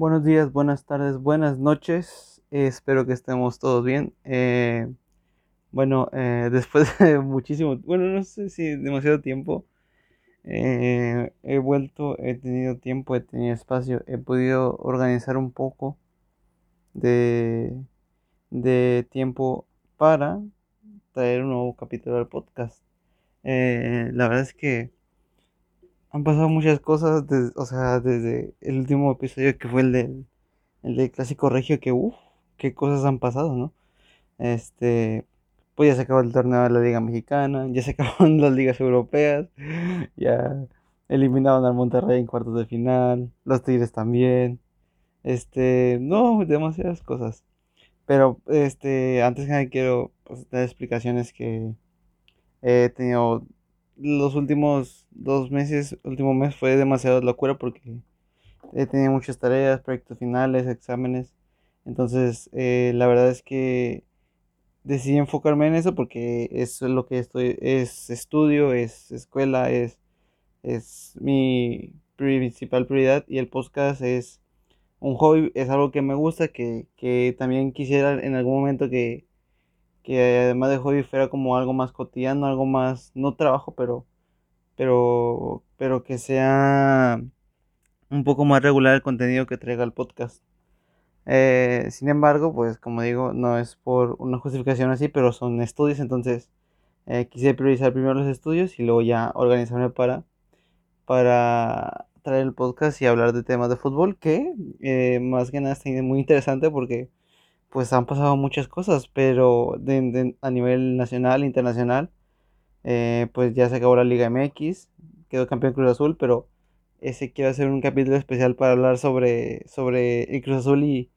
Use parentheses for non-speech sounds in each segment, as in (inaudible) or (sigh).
Buenos días, buenas tardes, buenas noches. Eh, espero que estemos todos bien. Eh, bueno, eh, (laughs) después de muchísimo, bueno, no sé si demasiado tiempo, eh, he vuelto, he tenido tiempo, he tenido espacio, he podido organizar un poco de, de tiempo para traer un nuevo capítulo al podcast. Eh, la verdad es que han pasado muchas cosas, des- o sea, desde el último episodio que fue el del, el Clásico Regio, que uff, qué cosas han pasado, ¿no? Este, pues ya se acabó el torneo de la Liga Mexicana, ya se (laughs) acabaron las ligas europeas, ya eliminaron al Monterrey en cuartos de final, los Tigres también, este, no, demasiadas cosas. Pero, este, antes que nada quiero pues, dar explicaciones que he tenido los últimos dos meses, último mes fue demasiado locura porque he tenido muchas tareas, proyectos finales, exámenes. Entonces, eh, la verdad es que decidí enfocarme en eso porque es lo que estoy, es estudio, es escuela, es, es mi principal prioridad y el podcast es un hobby, es algo que me gusta, que, que también quisiera en algún momento que, que además de hobby fuera como algo más cotidiano, algo más, no trabajo, pero, pero, pero que sea un poco más regular el contenido que traiga el podcast. Eh, sin embargo, pues como digo, no es por una justificación así, pero son estudios, entonces eh, quise priorizar primero los estudios y luego ya organizarme para, para traer el podcast y hablar de temas de fútbol, que eh, más que nada está muy interesante porque pues han pasado muchas cosas, pero de- a nivel nacional, internacional, eh, pues ya se acabó la Liga MX, quedó campeón Cruz Azul, pero ese quiero hacer un capítulo especial para hablar sobre, sobre el Cruz Azul y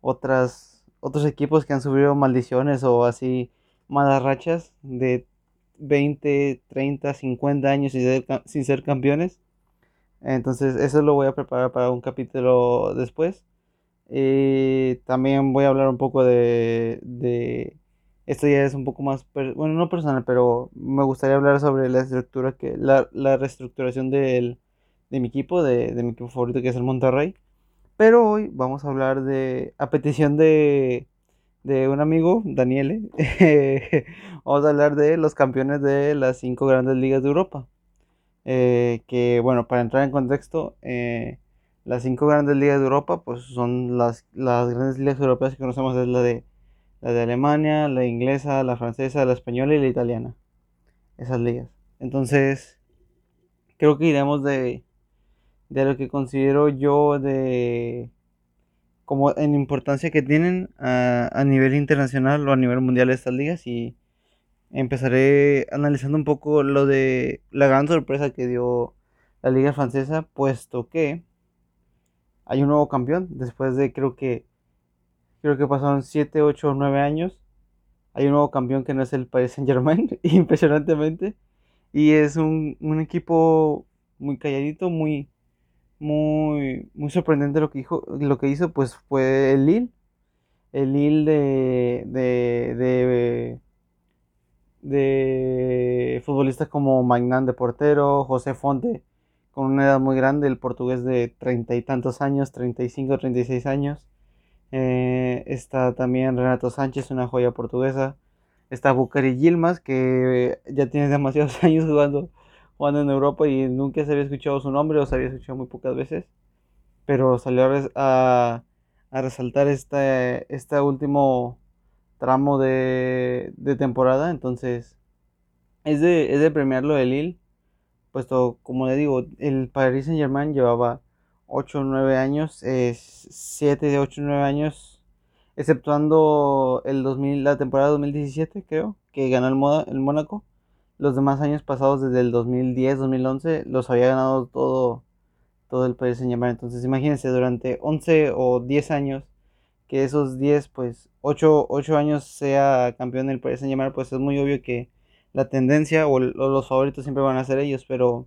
otras, otros equipos que han sufrido maldiciones o así malas rachas de 20 30 50 años sin ser, sin ser campeones. Entonces eso lo voy a preparar para un capítulo después. Y también voy a hablar un poco de, de esto ya es un poco más, bueno, no personal, pero me gustaría hablar sobre la estructura que, la, la reestructuración del, de mi equipo, de, de mi equipo favorito que es el Monterrey. Pero hoy vamos a hablar de, a petición de, de un amigo, Daniele, (laughs) vamos a hablar de los campeones de las cinco grandes ligas de Europa. Eh, que bueno, para entrar en contexto, eh, las cinco grandes ligas de Europa, pues son las, las grandes ligas europeas que conocemos, es la de, la de Alemania, la inglesa, la francesa, la española y la italiana, esas ligas. Entonces, creo que iremos de, de lo que considero yo de como en importancia que tienen a, a nivel internacional o a nivel mundial estas ligas y empezaré analizando un poco lo de la gran sorpresa que dio la liga francesa, puesto que hay un nuevo campeón después de creo que creo que pasaron 7 8 o 9 años. Hay un nuevo campeón que no es el Paris Saint-Germain, (laughs) impresionantemente, y es un, un equipo muy calladito, muy muy muy sorprendente lo que hizo, lo que hizo pues fue el Lille, el Lille de de, de de futbolistas como Magnan de portero, José Fonte con una edad muy grande, el portugués de treinta y tantos años, 35, 36 años. Eh, está también Renato Sánchez, una joya portuguesa. Está Bucari Yilmaz, que ya tiene (laughs) demasiados años jugando, jugando en Europa y nunca se había escuchado su nombre o se había escuchado muy pocas veces. Pero salió a- a resaltar este, este último tramo de, de temporada. Entonces, es de, es de premiarlo el Lille, puesto, como le digo, el Paris Saint-Germain llevaba 8 o 9 años, 7 de 8 o 9 años, exceptuando el 2000, la temporada 2017, creo, que ganó el, el Mónaco. Los demás años pasados, desde el 2010, 2011, los había ganado todo, todo el Paris Saint-Germain. Entonces, imagínense, durante 11 o 10 años, que esos 10 pues, 8 8 años sea campeón del Paris Saint-Germain, pues es muy obvio que la tendencia o, los favoritos siempre van a ser ellos, pero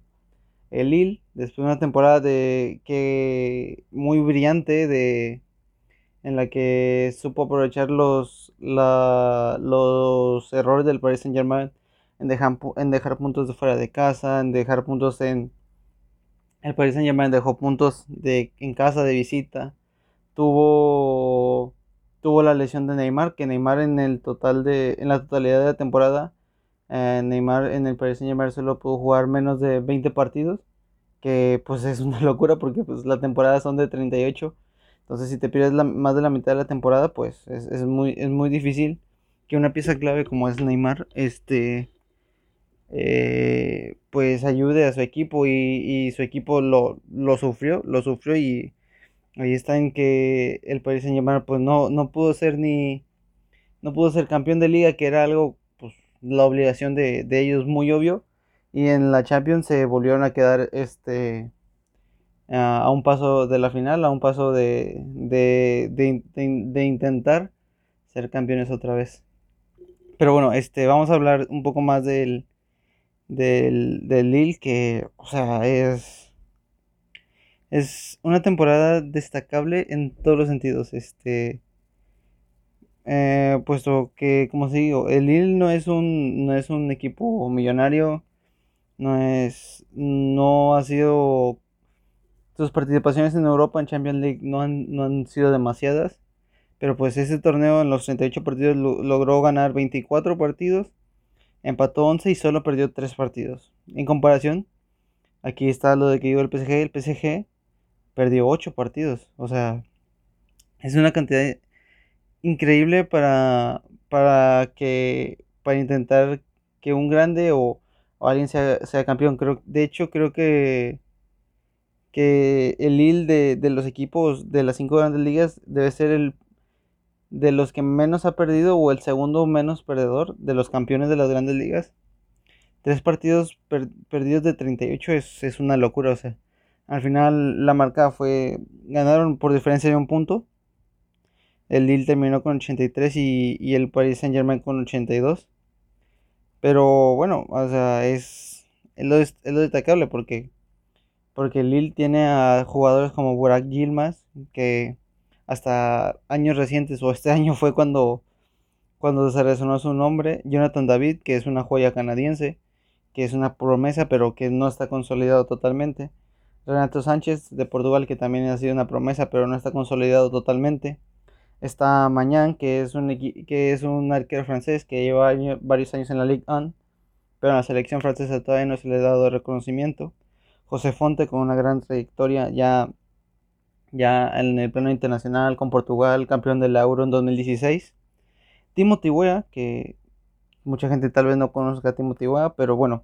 el Lille, después de una temporada de que muy brillante de en la que supo aprovechar los la- los errores del Paris Saint-Germain en dejar, en dejar puntos de fuera de casa, en dejar puntos en el Paris Saint-Germain dejó puntos de en casa de visita, tuvo tuvo la lesión de Neymar, que Neymar en el total de en la totalidad de la temporada eh, Neymar en el Paris Saint-Germain solo pudo jugar menos de 20 partidos, que pues (laughs) es una locura porque pues la temporada son de 38. Entonces si te pierdes más de la mitad de la temporada, pues es, muy, es muy difícil que una pieza clave como es Neymar, este, eh, pues ayude a su equipo y, su equipo lo, lo, sufrió, lo sufrió y ahí está en que el Paris Saint Germain pues no, no pudo ser ni, no pudo ser campeón de liga, que era algo, la obligación de, ellos muy obvio, y en la Champions se volvieron a quedar este a un paso de la final, a un paso de, de, de intentar ser campeones otra vez. Pero bueno, este, vamos a hablar un poco más del, del, del Lille, que, o sea, es, es una temporada destacable en todos los sentidos. Este, eh, puesto que, como se digo, el Lille no es un, no es un equipo millonario, no es, no ha sido, sus participaciones en Europa en Champions League no han, no han sido demasiadas. Pero pues ese torneo en los 38 partidos logró ganar 24 partidos, empató 11 y solo perdió 3 partidos. En comparación, aquí está lo de que digo el PSG, el PSG perdió 8 partidos. O sea, es una cantidad increíble para, para que para intentar que un grande o, alguien sea, sea, campeón. Creo, de hecho, creo que que el Lille de, de los equipos de las cinco grandes ligas debe ser el de los que menos ha perdido o el segundo menos perdedor de los campeones de las grandes ligas. Tres partidos perdidos de 38 es, es una locura, o sea. Al final la marca fue, ganaron por diferencia de un punto. El Lille terminó con 83 y, y el Paris Saint Germain con 82. Pero bueno, o sea, es, es, lo, es lo destacable porque, porque el Lille tiene a jugadores como Burak Gilmas que hasta años recientes o este (laughs) año fue cuando, cuando se resonó su nombre, Jonathan David, que es una joya canadiense, que es una promesa pero que no está consolidado totalmente. Renato Sánchez de Portugal, que también ha sido una promesa pero no está consolidado totalmente. Está Mañán, que es un, que es un arquero francés que lleva varios años en la Ligue 1, pero en la selección francesa todavía no se le ha dado reconocimiento. José Fonte, con una gran trayectoria, ya ya en el plano internacional con Portugal, campeón del Euro en 2016. Timothy Weah, que mucha gente tal vez no conozca a Timothy Weah, pero bueno,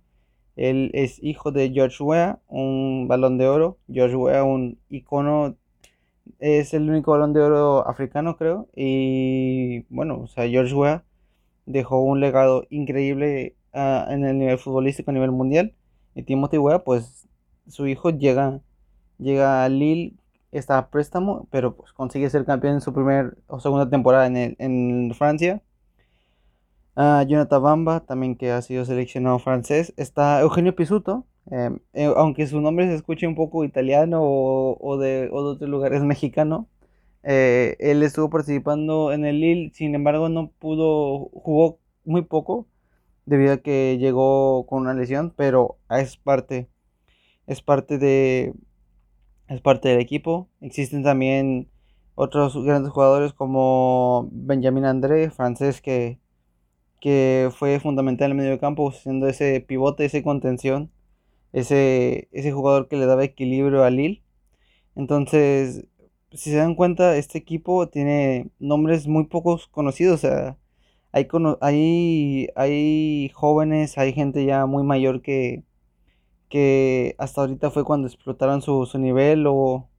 él es hijo de George Weah, un balón de oro. George Weah, un icono, es el único balón de oro africano, creo. Y bueno, o sea, George Weah dejó un legado increíble ah, en el nivel futbolístico a nivel mundial. Y Timothy Weah, pues su hijo llega, llega a Lille está a préstamo, pero pues consigue ser campeón en su primer o segunda temporada en, en Francia. Uh, Jonathan Bamba, también que ha sido seleccionado francés. Está Eugenio Pisuto, em, eh, aunque su nombre se escuche un poco italiano o, de, o de otros lugares mexicano. Eh, él estuvo participando en el Lille, sin embargo no pudo, jugó muy poco debido a que llegó con una lesión, pero es parte, es parte de, es parte del equipo. Existen también otros grandes jugadores como Benjamin André, francés, que, que fue fundamental en el medio campo, siendo ese pivote, ese contención, ese, ese jugador que le daba equilibrio a Lille. Entonces, si se dan cuenta, este equipo tiene nombres muy pocos conocidos. O sea, hay, hay, hay jóvenes, hay gente ya muy mayor que, que hasta ahorita fue cuando explotaron su, su nivel o,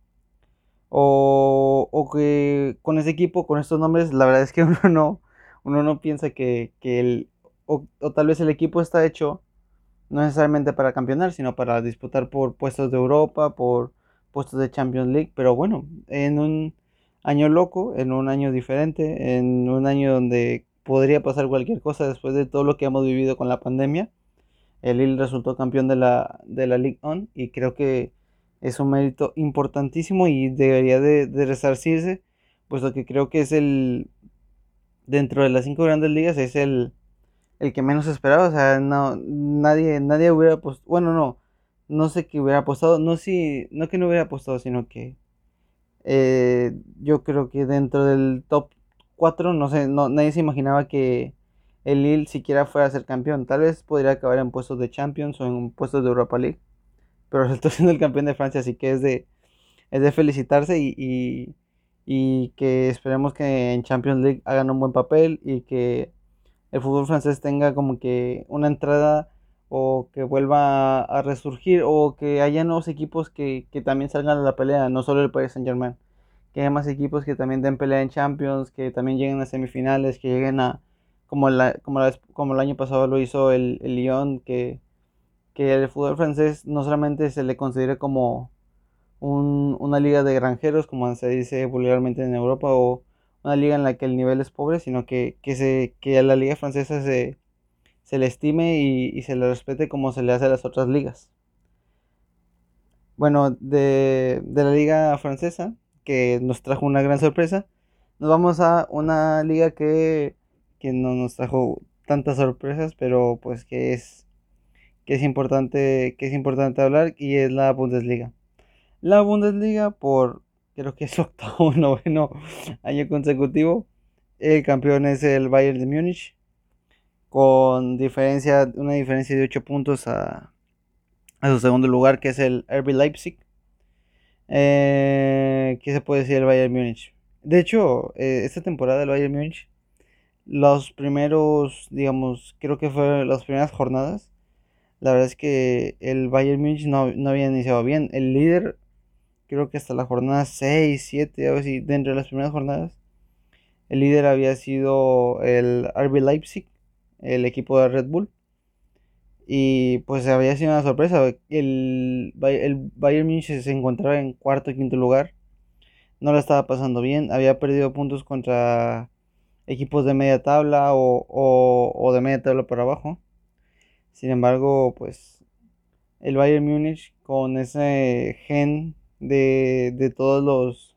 o, o, que con ese equipo, con estos nombres, la verdad es que (laughs) uno no, uno no piensa que, que el, o, o, tal vez el equipo está hecho no necesariamente para campeonar, sino para disputar por puestos de Europa, por puestos de Champions League, pero bueno, en un año loco, en un año diferente, en un año donde podría pasar cualquier cosa después de todo lo que hemos vivido con la pandemia el Lille resultó campeón de la, de la Ligue 1 y creo que es un mérito importantísimo y debería de, resarcirse, puesto que creo que es el, dentro de las cinco grandes ligas, es el, el que menos esperaba, o sea, no, nadie, nadie hubiera apostado, bueno, no, no sé qué hubiera apostado, no, si, no que no hubiera apostado, sino que Eh, yo creo que dentro del top 4, no sé, no, nadie se imaginaba que el Lille siquiera fuera a ser campeón. Tal vez podría acabar en puestos de Champions o en puestos de Europa League. Pero (laughs) resultó siendo el campeón de Francia, así que es de, es de felicitarse y, y, que esperemos que en Champions League hagan un buen papel y que el fútbol francés tenga como que una entrada o que vuelva a resurgir o que haya nuevos equipos que, que también salgan a la pelea, no solo el Paris Saint Germain, que haya más equipos que también den pelea en Champions, que también lleguen a semifinales, que lleguen a, como, la, como, la, como el año pasado lo hizo el, el Lyon, que, que el fútbol francés no solamente se le considere como un, una liga de granjeros, como se dice vulgarmente en Europa, o una liga en la que el nivel es pobre, sino que, que, se, que a la liga francesa se, se le estime y, se le respete como se le hace a las otras ligas. Bueno, de, de la liga francesa, que nos trajo una gran sorpresa, nos vamos a una liga que que no nos trajo tantas sorpresas, pero pues que es que es importante que es importante hablar y es la Bundesliga. La Bundesliga por creo que es (laughs) octavo o noveno año consecutivo. El campeón es el Bayern de Múnich con diferencia una diferencia de 8 puntos a, a su segundo lugar que es el RB Leipzig. Eh, ¿Qué se puede decir del Bayern Múnich? De hecho, eh, esta temporada el Bayern Múnich los primeros, digamos, creo que fueron las primeras jornadas. La verdad es que el Bayern Munich no, no había iniciado bien. El líder, creo que hasta la jornada 6, 7, algo así, dentro de las primeras jornadas, el líder había sido el RB Leipzig, el equipo de Red Bull. Y pues había sido una sorpresa. El, el Bayern Munich se encontraba en cuarto quinto lugar. No lo estaba pasando bien. Había perdido puntos contra equipos de media tabla o, de media tabla para abajo. Sin embargo, pues el Bayern Múnich con ese gen de, todos los,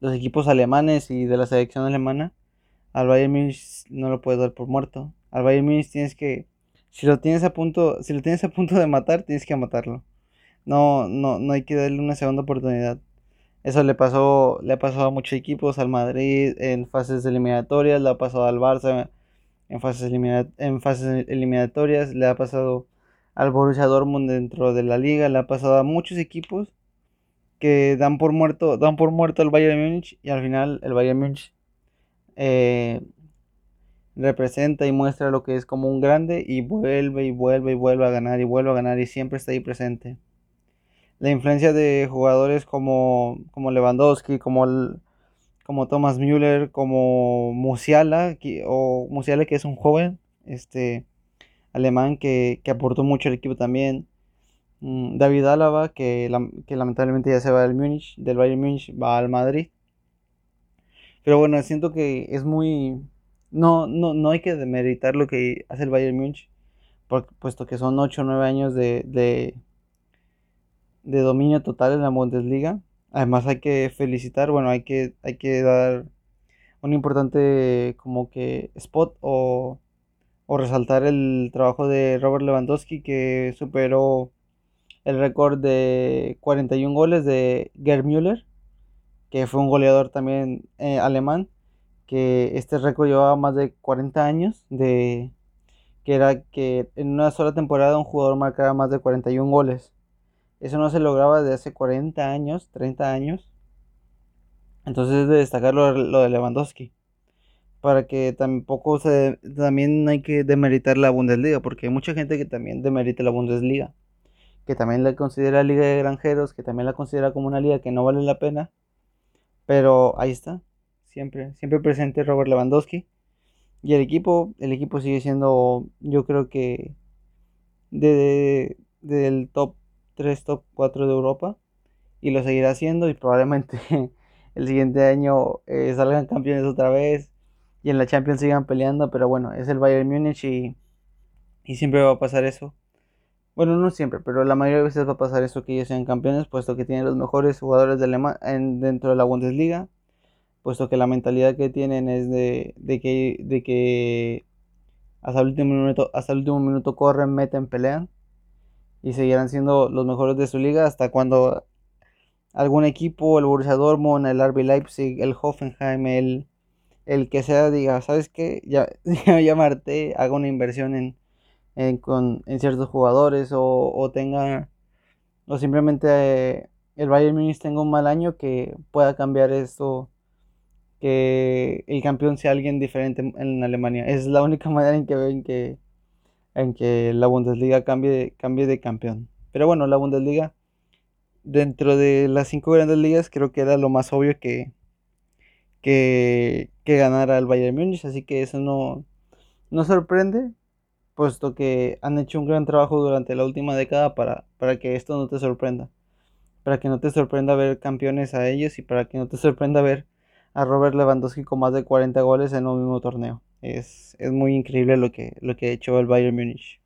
los equipos alemanes y de la selección alemana, al Bayern Múnich no lo puedes dar por muerto. Al Bayern Múnich tienes que, si lo tienes a punto, si lo tienes a punto de matar, tienes que matarlo. No, no, no hay que darle una segunda oportunidad. Eso le pasó, le ha pasado a muchos equipos, al Madrid en fases eliminatorias, le ha pasado al Barça en fases, en fases eliminatorias, le ha pasado al Borussia Dortmund dentro de la liga, le ha pasado a muchos equipos que dan por muerto, dan por muerto al Bayern Múnich y al final el Bayern Múnich eh, representa y muestra lo que es como un grande y vuelve y vuelve y vuelve a ganar y vuelve a ganar y siempre está ahí presente la influencia de jugadores como, como Lewandowski, como, como Thomas Müller, como Musiala, que, o Musiala que es un joven este, alemán que, aportó mucho al equipo también. Mm, David Álava, que, que lamentablemente ya se va del Múnich, del Bayern Múnich, va al Madrid. Pero bueno, siento que es muy... No, no, no hay que demeritar lo que hace el Bayern Múnich, puesto que son 8 o 9 años de, de dominio total en la Bundesliga. Además hay que felicitar, bueno, hay que, hay que dar un importante como que spot o, o resaltar el trabajo de Robert Lewandowski que superó el récord de 41 goles de Gerd Müller, que fue un goleador también eh, alemán, que este récord llevaba más de 40 años, de que era que en una sola temporada un jugador marcaba más de 41 goles. Eso no se lograba desde hace 40 años, 30 años. Entonces es de destacar lo, de Lewandowski. Para que tampoco se, también hay que demeritar la Bundesliga, porque hay mucha gente que también demerita la Bundesliga. Que también la considera liga de granjeros, que también la considera como una liga que no vale la pena. Pero ahí está, siempre, siempre presente Robert Lewandowski. Y el equipo, el equipo sigue siendo, yo creo que de, del top 3 top 4 de Europa y lo seguirá haciendo y probablemente (laughs) el siguiente año eh, salgan campeones otra vez y en la Champions sigan peleando, pero bueno, es el Bayern Múnich y, y siempre va a pasar eso. Bueno, no siempre, pero la mayoría de veces va a pasar eso que ellos sean campeones, puesto que tienen los mejores jugadores de en, dentro de la Bundesliga, puesto que la mentalidad que tienen es de, que, hasta el último minuto, hasta el último minuto corren, meten, pelean y seguirán siendo los mejores de su liga hasta cuando algún equipo, el Borussia Dortmund, el RB Leipzig, el Hoffenheim, el, el que sea, diga, ¿sabes qué? Ya, (laughs) ya Marte haga una inversión en, en, con, en ciertos jugadores o, o tenga, o simplemente eh, el Bayern Munich tenga un mal año que pueda cambiar esto, que el campeón sea alguien diferente en Alemania. Es la única (laughs) manera en que ven que, en que la Bundesliga cambie cambie de campeón. Pero bueno, la Bundesliga, dentro de las cinco grandes ligas, creo que era lo más obvio que, que, que ganara el Bayern Múnich, así que eso no, no sorprende, puesto que han hecho un gran trabajo durante la última década para, para que esto no te sorprenda. Para que no te sorprenda ver campeones a ellos y para que no te sorprenda ver a Robert Lewandowski con más de 40 goles en un mismo torneo. Es, es muy increíble lo que, lo que ha hecho el Bayern Múnich.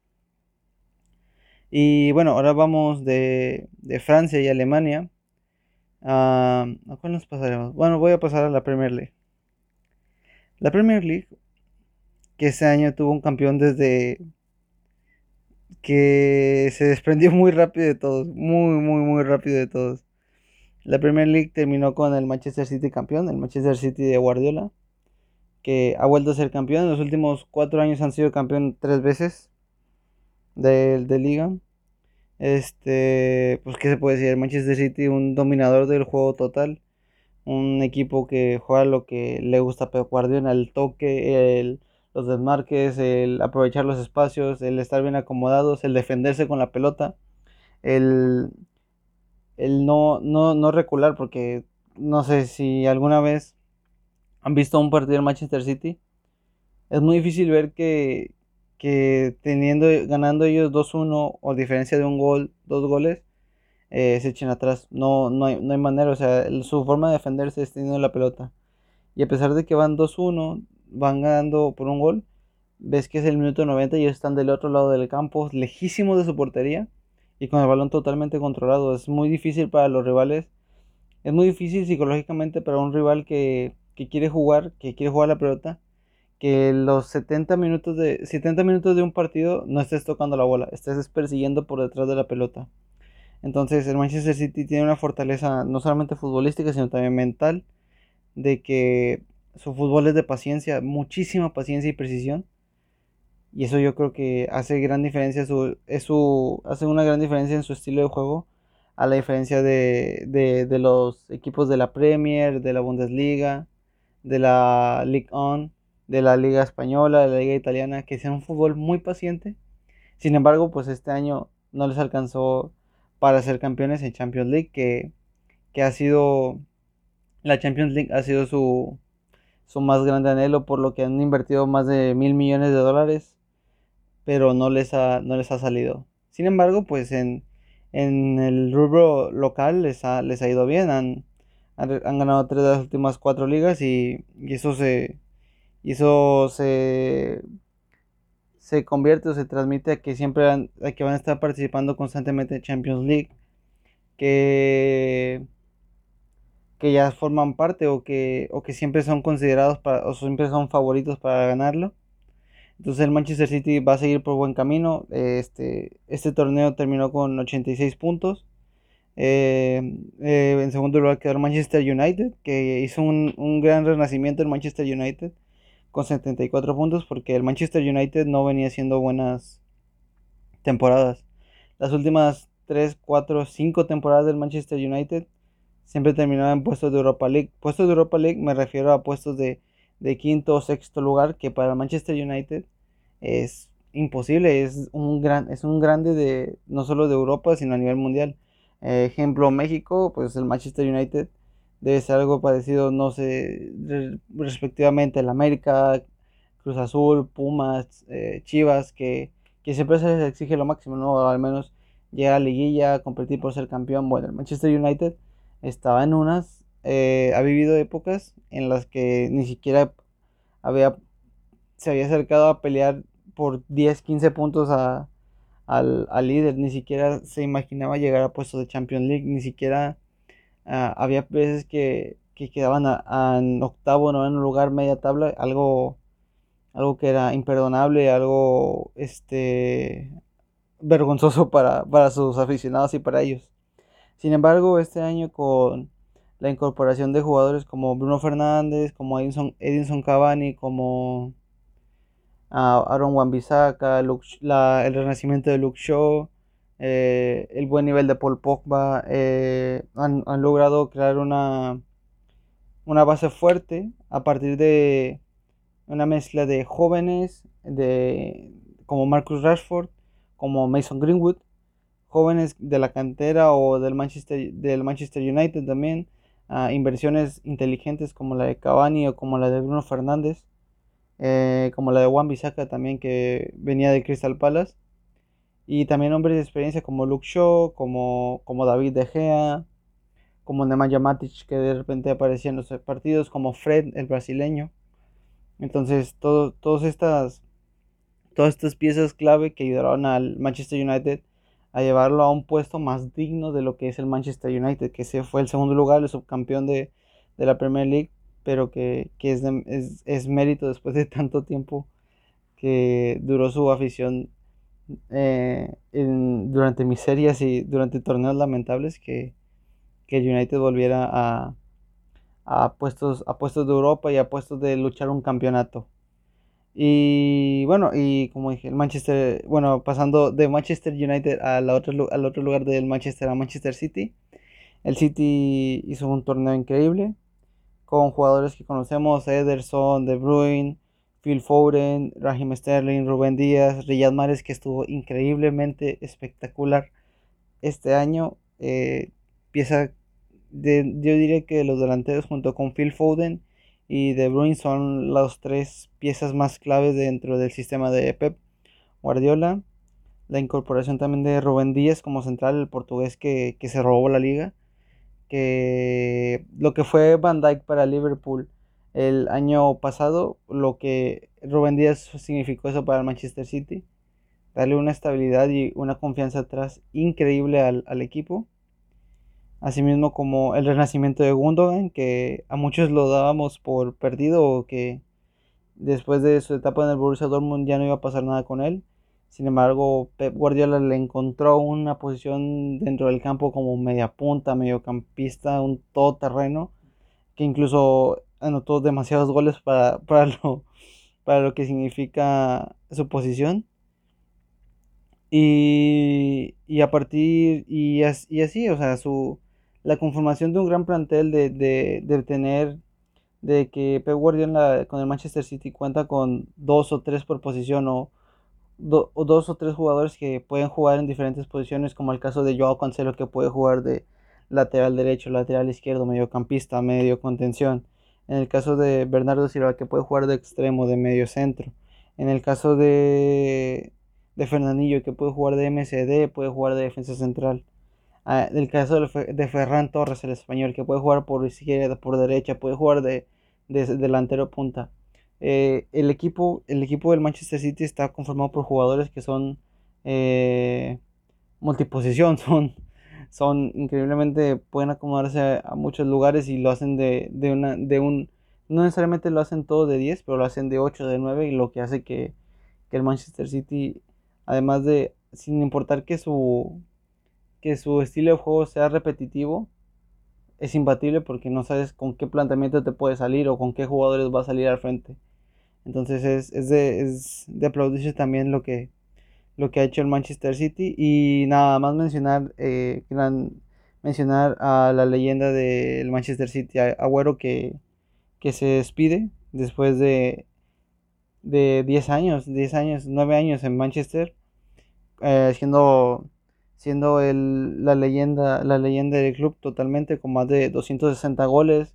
Y bueno, ahora vamos de, de Francia y Alemania. ¿A cuál nos pasaremos? Bueno, voy a pasar a la Premier League. La Premier League, que ese año tuvo un campeón desde que se desprendió muy rápido de todos, muy, muy, muy rápido de todos. La Premier League terminó con el Manchester City campeón, el Manchester City de Guardiola, que ha vuelto a ser campeón. En los últimos cuatro años han sido campeón tres veces de, de liga. Este, pues, ¿qué se puede decir? El Manchester City, un dominador del juego total. Un equipo que juega lo que le gusta a Guardiola, el toque, el, los desmarques, el aprovechar los espacios, el estar bien acomodados, el defenderse con la pelota, el, el no, no, no recular, porque no sé si alguna vez han visto un partido del Manchester City. Es muy difícil ver que, que teniendo, ganando ellos 2-1 o diferencia de un gol, dos goles, eh, se echen atrás. No, no, hay, no hay manera, o sea, su forma de defenderse es teniendo la pelota. Y a pesar de que van 2-1, van ganando por un gol, ves que es el minuto 90 y ellos están del otro lado del campo, lejísimos de su portería y con el balón totalmente controlado. Es muy difícil para los rivales. Es muy difícil psicológicamente para un rival que, que quiere jugar, que quiere jugar la pelota, que los 70 minutos de 70 minutos de un partido no estés tocando la bola, estés persiguiendo por detrás de la pelota. Entonces, el Manchester City tiene una fortaleza no solamente futbolística, sino también mental de que su fútbol es de paciencia, muchísima paciencia y precisión. Y eso yo creo que hace gran diferencia su, es su, hace una gran diferencia en su estilo de juego a la diferencia de, de, de los equipos de la Premier, de la Bundesliga, de la Ligue 1, de la Liga Española, de la Liga Italiana, que sea un fútbol muy paciente. Sin embargo, pues este año no les alcanzó para ser campeones en Champions League, que, que ha sido, la Champions League ha sido su, su más grande anhelo, por lo que han invertido más de mil millones de dólares, pero no les ha, no les ha salido. Sin embargo, pues en, en el rubro local les ha, les ha ido bien, han, han, ganado tres de las últimas cuatro ligas y, y eso se eso se se convierte o se transmite a que siempre van, a que van a estar participando constantemente en Champions League que que ya forman parte o que o que siempre son considerados para o siempre son favoritos para ganarlo. Entonces el Manchester City va a seguir por buen camino. Este este torneo terminó con 86 puntos. Eh, eh, en segundo lugar quedó el Manchester United, que hizo un, un, gran renacimiento en Manchester United con 74 puntos porque el Manchester United no venía haciendo buenas temporadas. Las últimas 3, 4, 5 temporadas del Manchester United siempre terminaban en puestos de Europa League. Puestos de Europa League me refiero a puestos de, de quinto o sexto lugar, que para Manchester United es imposible, es un, gran, es un grande de no solo de Europa, sino a nivel mundial ejemplo, México, pues el Manchester United debe ser algo parecido, no sé, respectivamente el América, Cruz Azul, Pumas, eh, Chivas, que, que, siempre se les exige lo máximo, ¿no? Al menos llegar a liguilla, competir por ser campeón. Bueno, el Manchester United estaba en unas, eh, ha vivido épocas en las que ni siquiera había, se había acercado a pelear por 10, 15 puntos a, al, al, líder, ni siquiera se imaginaba llegar a puestos de Champions League, ni siquiera uh, había veces que, que quedaban a, en octavo, no en lugar, media tabla, algo, algo que era imperdonable, algo este vergonzoso para, para sus aficionados y para ellos. Sin embargo, este año con la incorporación de jugadores como Bruno Fernández, como Edinson, Edinson Cavani, como uh, Aaron Wan-Bissaka, el renacimiento de Luke Shaw, eh, el buen nivel de Paul Pogba, eh, han, han, logrado crear una, una base fuerte a partir de una mezcla de jóvenes, de, como Marcus Rashford, como Mason Greenwood, jóvenes de la cantera o del Manchester, del Manchester United también, inversiones inteligentes como la de Cavani o como la de Bruno Fernández, eh, como la de Juan Bisaca también que venía de Crystal Palace, y también hombres de experiencia como Luke Shaw, como, como David De Gea, como Nemanja Matic que de repente aparecía en los partidos, como Fred, el brasileño. Entonces, todas estas todas estas piezas clave que ayudaron al Manchester United a llevarlo a un puesto más digno de lo que es el Manchester United, que se fue el segundo lugar, el subcampeón de, la Premier League, pero que, es, es, mérito después de tanto tiempo que duró su afición eh, durante miserias y durante torneos lamentables que, que el United volviera a, a, puestos, a puestos de Europa y a puestos de luchar un campeonato. Y bueno, y como dije, el Manchester, bueno, pasando de Manchester United al otro, al otro lugar del Manchester a Manchester City, el City hizo un torneo increíble con jugadores que conocemos, Ederson, De Bruyne, Phil Foden, Raheem Sterling, Rubén Díaz, Riyad Mahrez, que estuvo increíblemente espectacular este año. Eh, pieza de, yo diría que los delanteros junto con Phil Foden y De Bruyne son las tres piezas más claves dentro del sistema de Pep Guardiola. La incorporación también de Rubén Díaz como central, el portugués que, se robó la liga. Que lo que fue Van Dijk para Liverpool el año pasado, lo que Rubén Díaz significó eso para el Manchester City. Darle una estabilidad y una confianza atrás increíble al, al equipo. Asimismo como el renacimiento de Gundogan, que a muchos lo dábamos por perdido o que después de su etapa en el Borussia Dortmund ya no iba a pasar nada con él. Sin embargo, Pep Guardiola le encontró una posición dentro del campo como media punta, mediocampista, un todoterreno, que incluso anotó demasiados goles para, (laughs) para, lo, para lo que significa su posición. Y, y a partir, y, y así, o sea, su, la conformación de un gran plantel de, de, tener de que Pep Guardiola con el Manchester City cuenta con dos o tres por posición o, dos o tres jugadores que pueden jugar en diferentes posiciones como el caso de Joao Cancelo que puede jugar de lateral derecho, lateral izquierdo, mediocampista, medio contención. En el caso de Bernardo Silva que puede jugar de extremo, de medio centro. En el caso de, de Fernandillo que puede jugar de MCD, puede jugar de defensa central. Ah, el caso de Ferran Torres, el español, que puede jugar por izquierda, por derecha, puede jugar de, delantero punta. Eh, el, equipo, el equipo del Manchester City está conformado por jugadores que son eh, multiposición, (laughs) son, son increíblemente, pueden acomodarse a, muchos lugares y lo hacen de, de, una, de un, no necesariamente lo hacen todo de 10, pero lo hacen de 8, de 9 y lo que hace que, que el Manchester City, además de, sin importar que su que su estilo de juego sea repetitivo es imbatible porque no sabes con qué planteamiento te puede salir o con qué jugadores va a salir al frente. Entonces es, es, de, es de, aplaudirse también lo que, lo que ha hecho el Manchester City y nada más mencionar, eh, mencionar a la leyenda del Manchester City, Agüero que, que se despide después de, de 10 años, 10 años, 9 años en Manchester, eh, siendo siendo el, la, leyenda, la leyenda del club totalmente con más de 260 goles,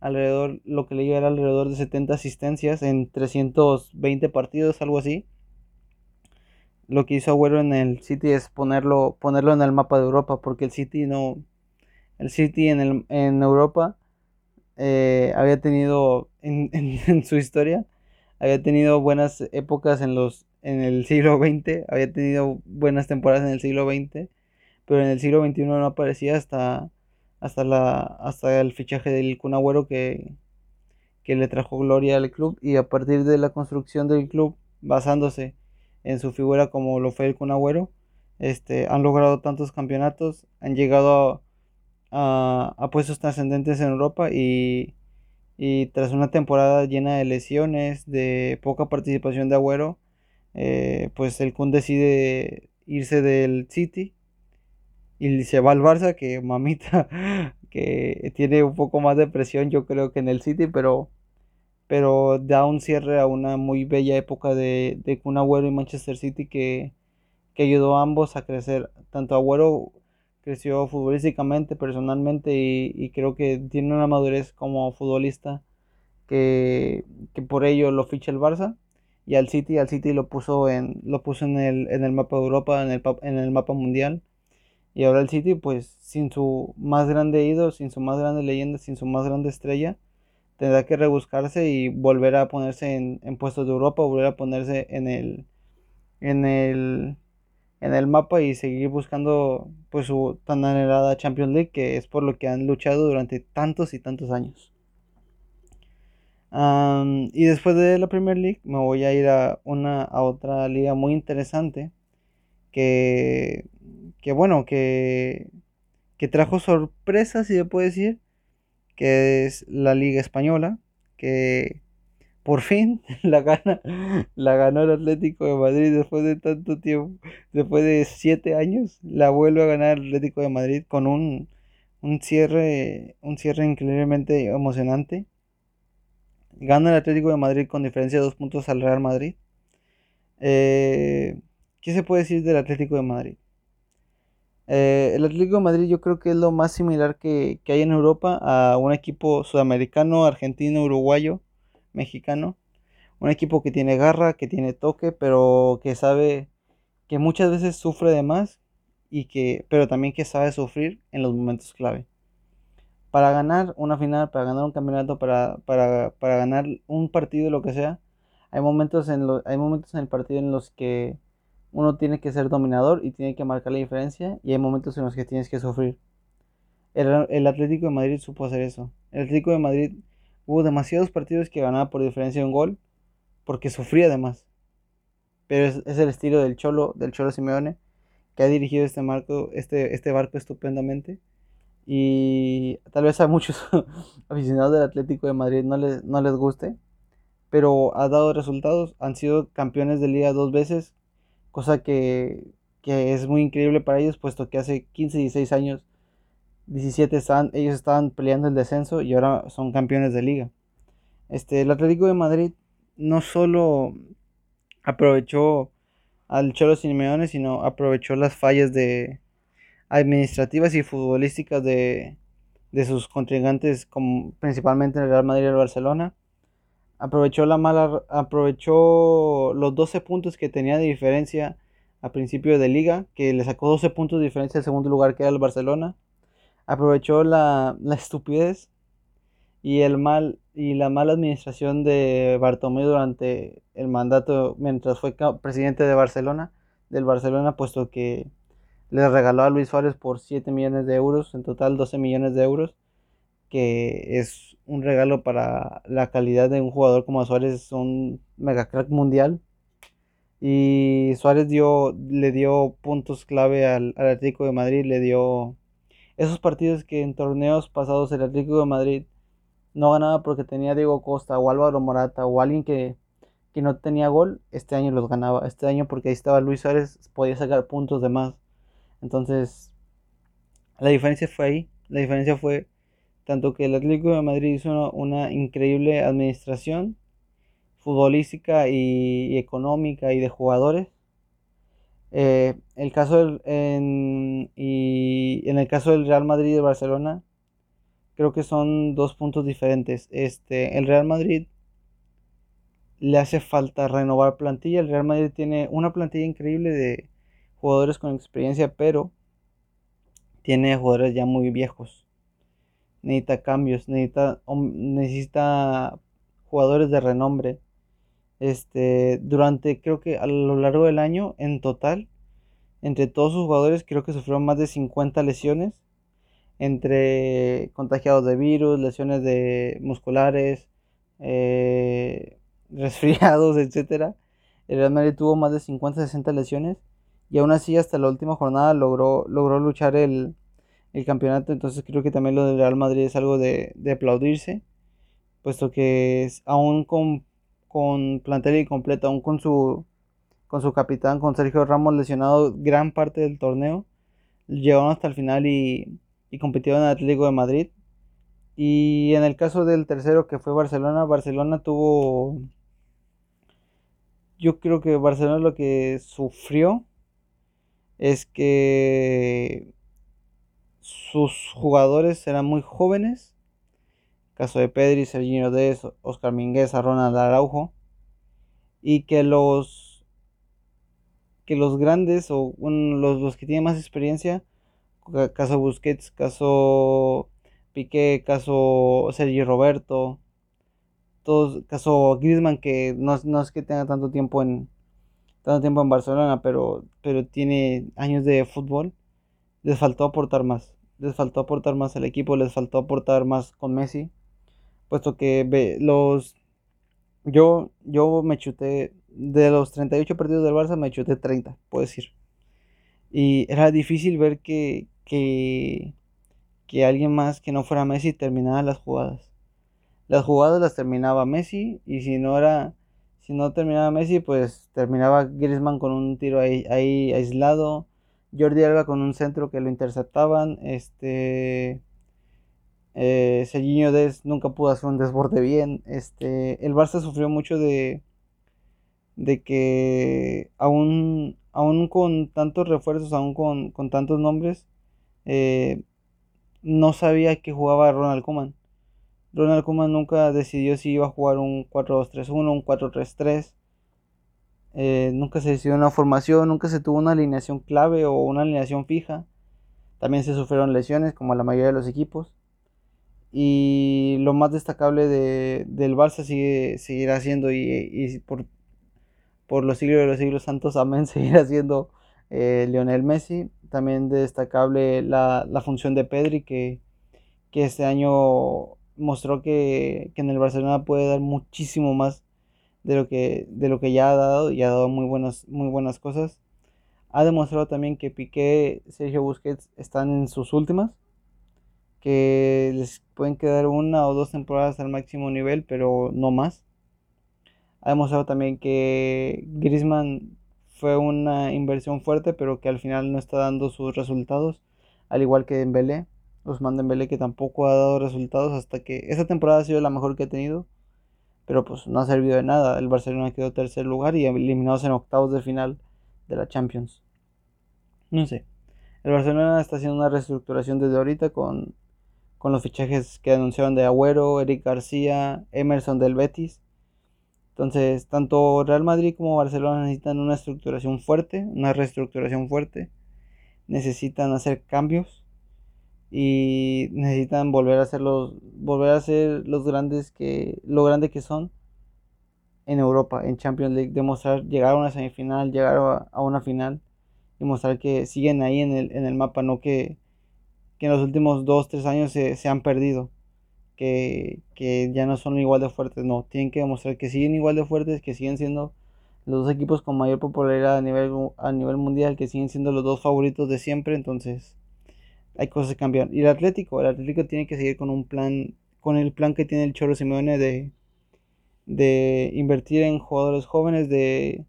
alrededor, lo que le era alrededor de 70 asistencias en 320 partidos, algo así. Lo que hizo Agüero en el City es ponerlo, ponerlo en el mapa de Europa, porque el City no, el City en, el, en Europa eh, había tenido en, (laughs) en su historia, había tenido buenas épocas en los en el siglo XX, había tenido buenas temporadas en el siglo XX, pero en el siglo XXI no aparecía hasta, hasta, la, hasta el fichaje del Kun Agüero que, que le trajo gloria al club. Y a partir de la construcción del club, basándose en su figura como lo fue el Kun Agüero, este, han logrado tantos campeonatos, han llegado a, puestos trascendentes en Europa y, y, tras una temporada llena de lesiones, de poca participación de Agüero, eh, pues el Kun decide irse del City y se va al Barça, que mamita, (laughs) que tiene un poco más de presión yo creo que en el City, pero, pero da un cierre a una muy bella época de, de Kun Agüero y Manchester City que, que ayudó a ambos a crecer. Tanto Agüero creció futbolísticamente, personalmente y, creo que tiene una madurez como futbolista que, por ello lo ficha el Barça y al City, al City lo puso en, lo puso en el, en el mapa de Europa, en el, en el mapa mundial. Y ahora el City, pues sin su más grande ídolo, sin su más grande leyenda, sin su más grande estrella, tendrá que rebuscarse y volver a ponerse en, en puestos de Europa, volver a ponerse en el, en el, en el mapa y seguir buscando pues su tan anhelada Champions League que es por lo que han luchado durante tantos y tantos años. Y después de la Premier League me voy a ir a una a otra liga muy interesante que, que bueno que, que trajo sorpresas si se puede decir que es la liga española que por fin (laughs) la gana, la ganó el Atlético de Madrid después de tanto tiempo, después de siete años, la vuelve a ganar el Atlético de Madrid con un, cierre, un cierre increíblemente emocionante. Gana el Atlético de Madrid con diferencia de dos puntos al Real Madrid. Eh, ¿Qué se puede decir del Atlético de Madrid? Eh, el Atlético de Madrid yo creo que es lo más similar que, que hay en Europa a un equipo sudamericano, argentino, uruguayo mexicano. Un equipo que tiene garra, que tiene toque, pero que sabe que muchas veces sufre de más y que pero también que sabe sufrir en los momentos clave. Para ganar una final, para ganar un campeonato, para, para, para ganar un partido, lo que sea, hay momentos, en hay momentos en el partido en los que uno tiene que ser dominador y tiene que marcar la diferencia y hay momentos en los que tienes que sufrir. El, el Atlético de Madrid supo hacer eso. El Atlético de Madrid Hubo demasiados partidos que ganaba por diferencia de un gol porque sufría además. Pero es, el estilo del Cholo, del Cholo Simeone, que ha dirigido este, marco, este, este barco estupendamente. Y tal vez a muchos (laughs) aficionados del Atlético de Madrid no les, no les guste, pero ha dado resultados. Han sido campeones de liga dos veces, cosa que, que es muy increíble para ellos, puesto que hace 15, 16 años 17 están, ellos estaban peleando el descenso y ahora son campeones de liga. Este, el Atlético de Madrid no solo aprovechó al Cholo Simeone, sino aprovechó las fallas de administrativas y futbolísticas de, de sus contrincantes, como principalmente el Real Madrid y el Barcelona. Aprovechó la mala, aprovechó los 12 puntos que tenía de diferencia a principio de liga, que le sacó 12 puntos de diferencia al segundo lugar que era el Barcelona aprovechó la, estupidez y el mal y la mala administración de Bartomeu durante el mandato mientras fue presidente de Barcelona, del Barcelona, puesto que le regaló a Luis Suárez por 7 millones de euros, en total 12 millones de euros, que es un regalo para la calidad de un jugador como Suárez, es un mega crack mundial. Y Suárez dio, le dio puntos clave al, al Atlético de Madrid, le dio esos partidos que en torneos pasados el Atlético de Madrid no ganaba porque tenía Diego Costa o Álvaro Morata o alguien que, no tenía gol, este año los ganaba. Este año porque ahí estaba Luis Suárez, podía sacar puntos de más. Entonces, la diferencia fue ahí. La diferencia fue tanto que el Atlético de Madrid hizo una, increíble administración futbolística y económica y de jugadores eh, el caso del, en, y en el caso del Real Madrid y Barcelona, creo que son dos puntos diferentes. Este, el Real Madrid le hace falta renovar plantilla. El Real Madrid tiene una plantilla increíble de jugadores con experiencia, pero tiene jugadores ya muy viejos. Necesita cambios, necesita, necesita jugadores de renombre este, durante, creo que a lo largo del año, en total, entre todos sus jugadores, creo que sufrieron más de 50 lesiones. Entre contagiados de virus, lesiones de musculares, eh, (laughs) resfriados, etc. El Real Madrid tuvo más de 50, 60 lesiones. Y aún así, hasta la última jornada logró, logró luchar el, el campeonato, entonces creo que también lo del Real Madrid es algo de, aplaudirse, puesto que es, aún con, con plantel incompleto, aún con su, con su capitán, con Sergio Ramos lesionado gran parte del torneo, llegaron hasta el final y, y compitieron en el Atlético de Madrid. Y en el caso del tercero que fue Barcelona, Barcelona tuvo... Yo creo que Barcelona lo que sufrió es que sus jugadores eran muy jóvenes. Caso de Pedri, Serginho Dez, Oscar Mingueza, Ronald Araujo. Y que los que los grandes o los, los que tienen más experiencia, caso Busquets, caso Piqué, caso Sergio Roberto, todos, caso Griezmann que no, no es que tenga tanto tiempo en tanto tiempo en Barcelona, pero, pero tiene años de fútbol, les faltó aportar más les faltó aportar más al equipo, les faltó aportar más con Messi, puesto que los yo yo me chuté de los 38 partidos del Barça me chuté 30, puedo decir. Y era difícil ver que, que, que alguien más que no fuera Messi terminaba las jugadas. Las jugadas las terminaba Messi y si no era si no terminaba Messi, pues terminaba Griezmann con un tiro ahí, ahí aislado Jordi Alba con un centro que lo interceptaban. Este. Eh, Serginho Des nunca pudo hacer un desborde bien. Este, el Barça sufrió mucho de, de que aún, aún con tantos refuerzos, aún con, con tantos nombres, eh, no sabía que jugaba Ronald Koeman. Ronald Koeman nunca decidió si iba a jugar un 4-2-3-1, un 4-3-3. Eh, nunca se decidió una formación, nunca se tuvo una alineación clave o una alineación fija. También se sufrieron lesiones, como la mayoría de los equipos. Y lo más destacable de, del Barça sigue, seguirá siendo, y, por, por, los siglos de los siglos santos, amén, (laughs) seguirá siendo eh, Lionel Messi. También destacable la, la función de Pedri, que, que este año mostró que, que en el Barcelona puede dar muchísimo más de lo que, de lo que ya ha dado y ha dado muy buenas, muy buenas cosas. Ha demostrado también que Piqué, Sergio Busquets están en sus últimas, que les pueden quedar una o dos temporadas al máximo nivel, pero no más. Ha demostrado también que Griezmann fue una inversión fuerte, pero que al final no está dando sus resultados, al igual que Dembélé, Ousmane Dembélé que tampoco ha dado resultados hasta que esta temporada ha sido la mejor que ha tenido pero pues no ha servido de nada. El Barcelona quedó tercer lugar y eliminados en octavos de final de la Champions. No sé. El Barcelona está haciendo una reestructuración desde ahorita con, con los fichajes que anunciaron de Agüero, Eric García, Emerson del Betis. Entonces, tanto Real Madrid como Barcelona necesitan una estructuración fuerte, una reestructuración fuerte. Necesitan hacer cambios y necesitan volver a ser los volver a ser los grandes que lo grande que son en Europa en Champions League demostrar llegar a una semifinal llegar a, una final y mostrar que siguen ahí en el, en el mapa no que, que en los últimos dos tres años se, se han perdido que, que, ya no son igual de fuertes no tienen que demostrar que siguen igual de fuertes que siguen siendo los dos equipos con mayor popularidad a nivel a nivel mundial que siguen siendo los dos favoritos de siempre entonces hay cosas que cambiar. Y el Atlético, el Atlético tiene que seguir con un plan, con el plan que tiene el Cholo Simeone de, de invertir en jugadores jóvenes, de,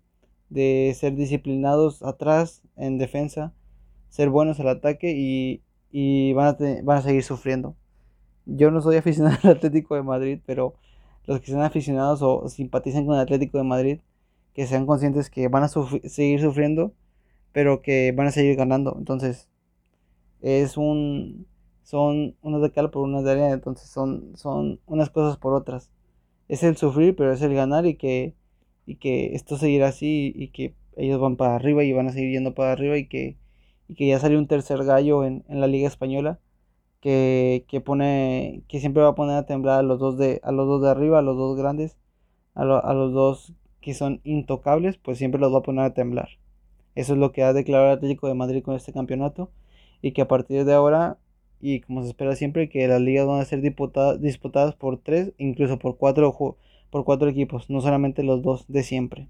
de ser disciplinados atrás, en defensa, ser buenos al ataque y, y van, a van a seguir sufriendo. Yo no soy (laughs) aficionado al Atlético de Madrid, pero los que sean aficionados o simpatizan con el Atlético de Madrid, que sean conscientes que van a seguir sufriendo, pero que van a seguir ganando. Entonces, es un son unas de cal por unas de arena, entonces son, son unas cosas por otras. Es el sufrir, pero es el ganar y que, y que esto seguirá así y que ellos van para arriba y van a seguir yendo para arriba y que, y que ya salió un tercer gallo en, la Liga Española que, que, pone, que siempre va a poner a temblar a los dos de, a los dos de arriba, a los dos grandes, a, a los dos que son intocables, pues siempre los va a poner a temblar. Eso es lo que ha declarado el Atlético de Madrid con este campeonato y que a partir de ahora, y como se espera siempre, que las ligas van a ser disputadas por tres, incluso por cuatro, por cuatro equipos, no solamente los dos de siempre.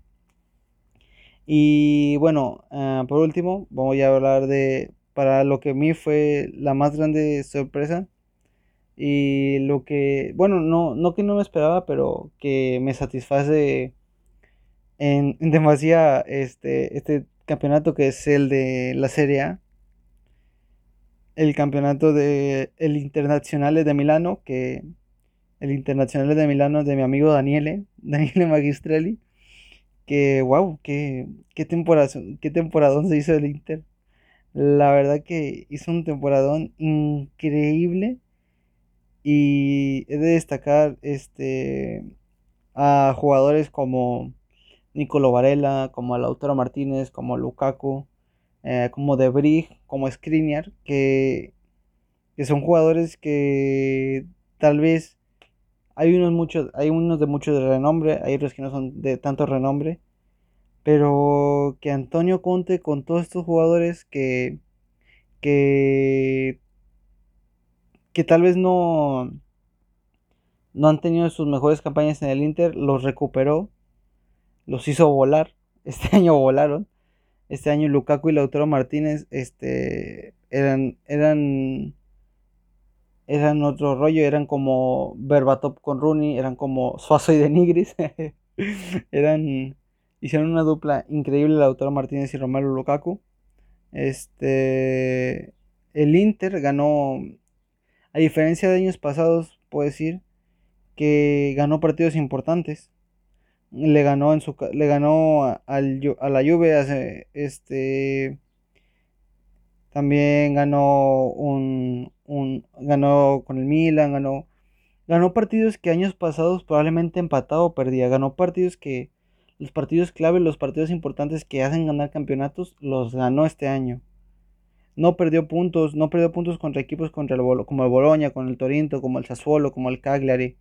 Y bueno, ah, por último, voy a hablar de para lo que a mí fue la más grande sorpresa y lo que, bueno, no, no que no me esperaba, pero que me satisface en, en (laughs) demasía este, este campeonato que es el de la Serie A, el campeonato de el Internacional de Milano, que el Internacional de Milano de mi amigo Daniele, (laughs) Daniele Magistrelli, que wow, qué, qué temporada, qué temporadón se hizo el Inter. La verdad que hizo un temporadón increíble y he de destacar este a jugadores como Nicolo Varela, como Lautaro Martínez, como Lukaku, eh, como De Brig, como Skriniar, que, que son jugadores que tal vez hay unos muchos, hay unos de mucho de renombre, hay otros que no son de tanto renombre, pero que Antonio Conte con todos estos jugadores que que que tal vez no no han tenido sus mejores campañas en el Inter, los recuperó, los hizo volar, (laughs) este año volaron. Este año Lukaku y Lautaro Martínez este eran eran eran otro rollo, eran como Berbatov con Rooney, eran como Suazo y Denigris. (laughs) eran hicieron una dupla increíble Lautaro Martínez y Romelu Lukaku. Este el Inter ganó a diferencia de años pasados, puedo decir que ganó partidos importantes. Le ganó en su le ganó a, a la Juve este también ganó un, un, ganó con el Milan, ganó ganó partidos que años pasados probablemente empatado o perdía, ganó partidos que los partidos clave, los partidos importantes que hacen ganar campeonatos los ganó este año. No perdió puntos, no perdió puntos contra equipos contra el como el Bologna, con el Torinto, como el Sassuolo, como el Cagliari.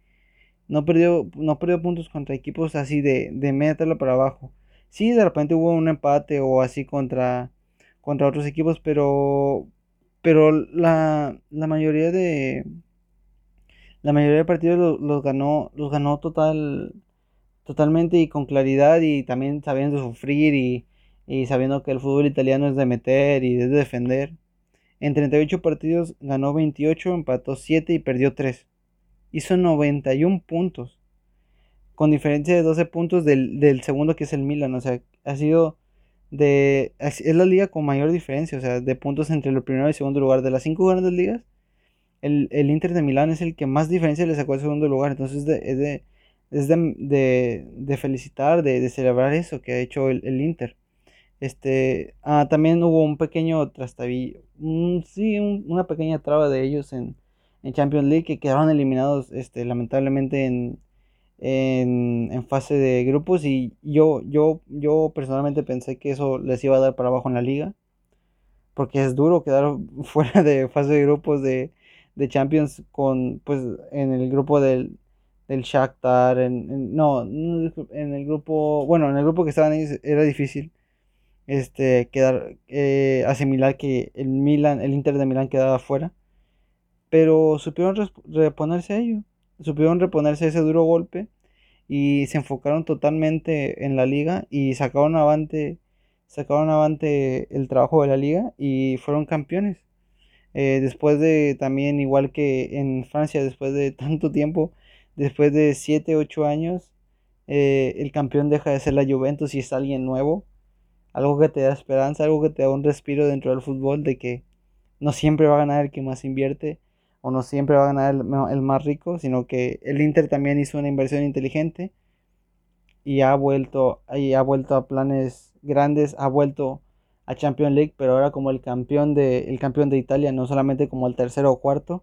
No perdió, no perdió puntos contra equipos así de, de media para abajo. Sí, de repente hubo un empate o así contra contra otros equipos, pero pero la, la mayoría de la mayoría de partidos los, ganó los ganó total totalmente y con claridad y también sabiendo sufrir y, y sabiendo que el fútbol italiano es de meter y de defender. En 38 partidos ganó 28, empató 7 y perdió 3. Hizo 91 puntos. Con diferencia de 12 puntos del, del segundo que es el Milan. O sea, ha sido de es la liga con mayor diferencia, o sea, de puntos entre el primero y el segundo lugar. De las cinco grandes ligas, el, el Inter de Milán es el que más diferencia le sacó al segundo lugar. Entonces es de, es de, es de, de, felicitar, de, de, celebrar eso que ha hecho el, el Inter. Este, ah, también hubo un pequeño trastabillo, sí, una pequeña traba de ellos en, en Champions League que quedaron eliminados este, lamentablemente en, en, fase de grupos y yo, yo, yo personalmente pensé que eso les iba a dar para abajo en la liga. Porque es duro quedar (laughs) fuera de fase de grupos de, de Champions con, pues, en el grupo del, del Shakhtar, en, no, en el grupo, bueno, en el grupo que estaban ahí era difícil este, quedar, eh, asimilar que el Milan, el Inter de Milán quedaba fuera. Pero supieron reponerse a ello supieron reponerse ese duro golpe y se enfocaron totalmente en la liga y sacaron avante, sacaron avante el trabajo de la liga y fueron campeones. Eh, después de también, igual que en Francia, después de (laughs) tanto tiempo, después de 7, 8 años, eh, el campeón deja de ser la Juventus y es alguien nuevo. Algo que te da esperanza, algo que te da un respiro dentro del fútbol de que no siempre va a ganar el que más invierte, o no siempre va a ganar el, más rico, sino que el Inter también hizo una inversión inteligente y ha vuelto, y ha vuelto a planes grandes, ha vuelto a Champions League, pero ahora como el campeón de, el campeón de Italia, no solamente como el tercero o cuarto.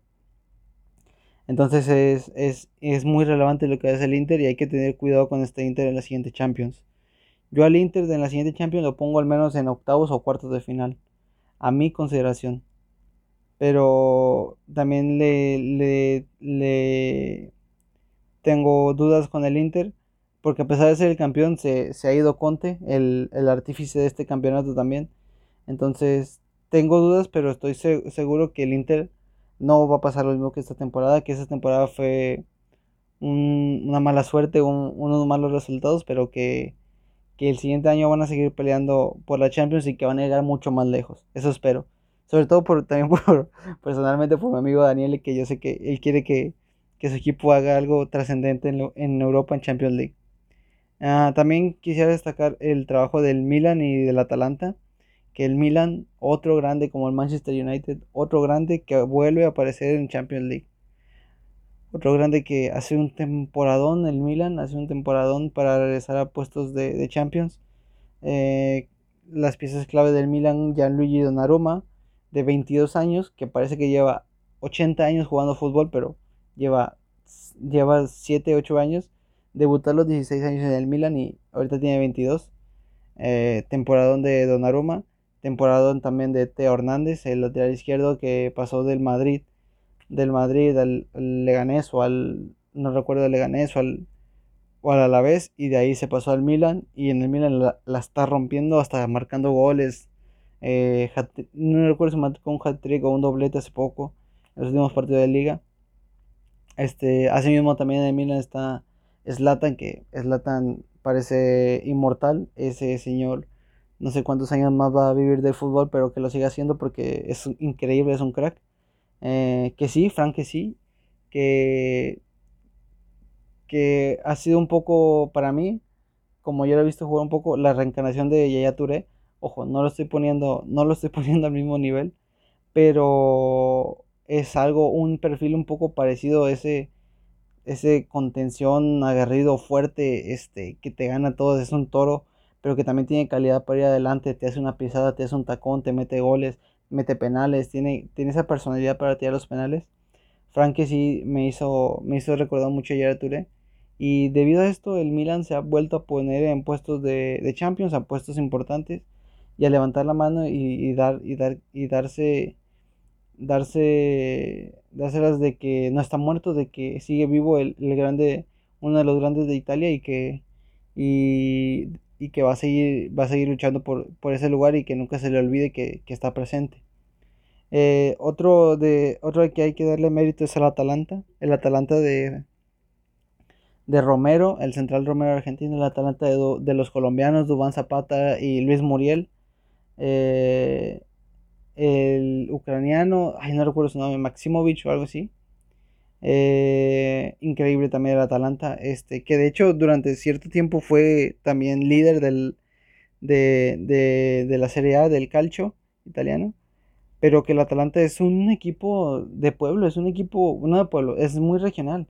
Entonces es, es muy relevante lo que hace el Inter y hay que tener cuidado con este Inter en la siguiente Champions. Yo al Inter en la siguiente Champions lo pongo al menos en octavos o cuartos de final, a mi consideración pero también le, le, tengo dudas con el Inter, porque a pesar de ser el campeón, se, ha ido Conte, el, artífice de este campeonato también. Entonces, tengo dudas, pero estoy seguro que el Inter no va a pasar lo mismo que esta temporada, que esta temporada fue una mala suerte, unos malos resultados, pero que, que el siguiente año van a seguir peleando por la Champions y que van a llegar mucho más lejos. Eso espero. Sobre todo por, también (laughs) por, personalmente por mi amigo Daniel, que yo sé que él quiere que, que su equipo haga algo trascendente en, en, Europa en Champions League. Ah, también quisiera destacar el trabajo del Milan y del Atalanta, que el Milan, otro grande como el Manchester United, otro grande que vuelve a aparecer en Champions League. Otro grande que hace un temporadón, el Milan, hace un temporadón para regresar a puestos de, de Champions. Eh, las piezas clave del Milan, Gianluigi Donnarumma, de 22 años, que parece que lleva 80 años jugando fútbol, pero lleva, lleva 7, 8 años. Debutó a los 16 años en el Milan y ahorita tiene 22. Eh, temporadón de Donnarumma, temporadón también de Teo Hernández, el lateral izquierdo que pasó del Madrid, del Madrid al, Leganés o al, no recuerdo, el Leganés o al, o al Alavés y de ahí se pasó al Milan y en el Milan la, está rompiendo hasta marcando goles. Eh, no recuerdo si marcó un hat-trick o un doblete hace poco en los últimos partidos de liga. Este, también en Milan está Slatan, que Slatan parece inmortal, ese señor no sé cuántos años más va a vivir del fútbol, pero que lo siga haciendo porque es increíble, es un crack. Eh, que sí, Frank que sí, que que ha sido un poco para mí, como yo lo he visto jugar un poco, la reencarnación de Yaya Touré. Ojo, no lo estoy poniendo, no lo estoy (laughs) poniendo al mismo nivel, pero es algo, un perfil un poco parecido a ese, ese contención aguerrido, fuerte, este, que te gana todo, es un toro, pero que también tiene calidad para ir adelante, te hace una pisada, te hace un tacón, te mete goles, mete penales, tiene, tiene esa personalidad para tirar los penales. Frank sí me hizo, me hizo recordar mucho a Touré. Y debido a esto, el Milan se ha vuelto a poner en puestos de, de Champions, a puestos importantes, y a levantar la mano y, dar, y, dar, y darse, darse, dárselas de que no está muerto, de que sigue vivo el, el grande, uno de los grandes de Italia y que, y, que va a seguir, va a seguir luchando por, por, ese lugar y que nunca se le olvide que, que está presente. Eh, otro, de, otro que hay que darle mérito es al Atalanta, el Atalanta de, de Romero, el central Romero argentino, el Atalanta de, los colombianos, Dubán Zapata y Luis Muriel. Eh, el ucraniano, ay, no recuerdo su nombre, Maximovich o algo así. Eh, increíble también el Atalanta, este, que de hecho durante cierto tiempo fue también líder del, de, de la Serie A del calcio italiano pero que el Atalanta es un equipo de pueblo, es un equipo, no de pueblo, es muy regional.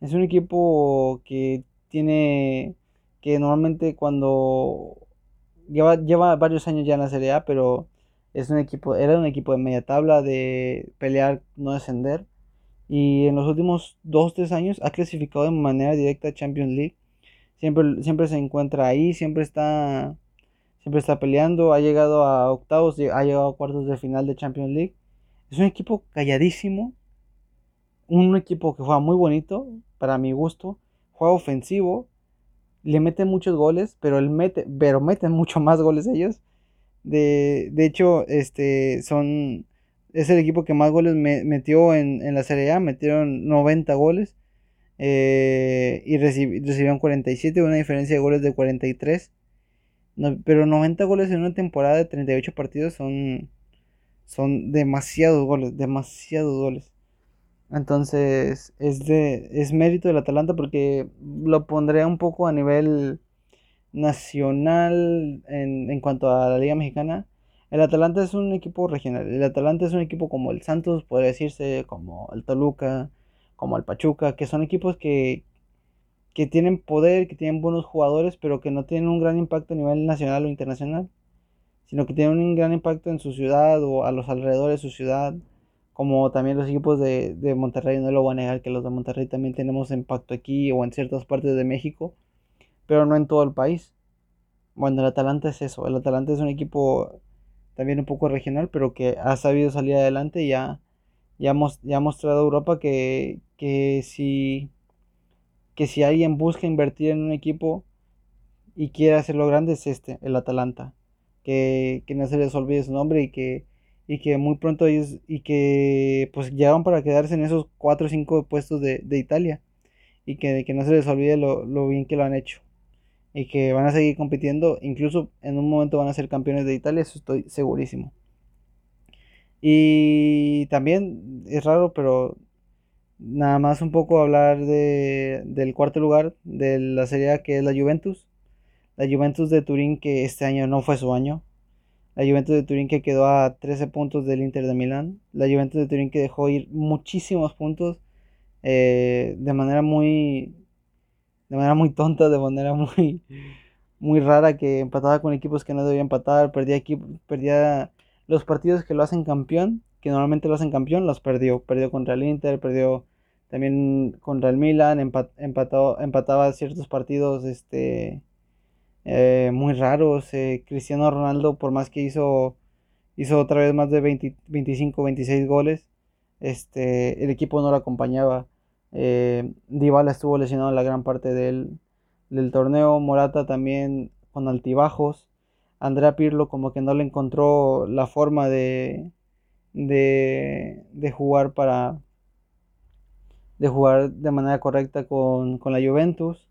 Es un equipo que tiene, que normalmente cuando lleva, lleva varios años ya en la Serie A, pero es un equipo, era un equipo de media tabla, de pelear, no descender. Y en los últimos 2-3 años ha clasificado de manera directa a Champions League. Siempre, siempre se encuentra ahí, siempre está, siempre está peleando. Ha llegado a octavos, ha llegado a cuartos de final de Champions League. Es un equipo calladísimo, un equipo que juega muy bonito, para mi gusto, juega ofensivo, le meten muchos goles, pero él mete, pero meten (laughs) mucho más goles ellos. De, de hecho, este son es el equipo que más goles metió en, en, la Serie A, metieron 90 goles eh, y recibieron 47, una diferencia de goles de 43. pero 90 goles en una temporada de 38 partidos son, son demasiados goles, demasiados goles. Entonces, es de es mérito del Atalanta porque lo pondré un poco a nivel nacional en, en cuanto a la Liga Mexicana. El Atalanta es un equipo regional. El Atalanta es un equipo como el Santos, podría decirse, como el Toluca, como el Pachuca, que son equipos que, que tienen poder, que tienen buenos jugadores, pero que no tienen un gran impacto a nivel nacional o internacional, sino que tienen un gran impacto en su ciudad o a los alrededores de su ciudad como también los equipos de, de, Monterrey, no lo voy a negar que los de Monterrey también tenemos impacto aquí o en ciertas partes de México, pero no en todo el país. Bueno, el Atalanta es eso, el Atalanta es un equipo también un poco regional, pero que ha sabido salir adelante y ya, ya, ha mostrado a Europa que, que, si, que si alguien busca invertir en un equipo y quiere hacerlo grande es este, el Atalanta. Que, que no se les olvide su nombre y que y que muy pronto ellos y que pues llegaron para quedarse en esos 4 o 5 puestos de, Italia y que, que no se les olvide lo, bien que lo han hecho y que van a seguir compitiendo incluso en un momento van a ser campeones de Italia eso estoy segurísimo Y también es raro, pero nada más un poco hablar de, del cuarto lugar de la Serie que es la Juventus. La Juventus de Turín, que este año no fue su año. La Juventus de Turín que quedó a 13 puntos del Inter de Milán. La Juventus de Turín que dejó ir muchísimos puntos eh, de manera muy de manera muy tonta, de manera muy muy rara que empataba con equipos que no debía empatar, perdía perdía los partidos que lo hacen campeón, que normalmente lo hacen campeón, los perdió, perdió contra el Inter, perdió también contra el Milan, empató, empataba ciertos partidos este eh, muy raros. Eh, Cristiano Ronaldo, por más que hizo, hizo otra vez más de 25, 26 goles, este, el equipo no lo acompañaba. Eh, Dybala estuvo lesionado la gran parte del, del torneo. Morata también con altibajos. Andrea Pirlo como que no le encontró la forma de, de, de jugar para de jugar de manera correcta con, con la Juventus.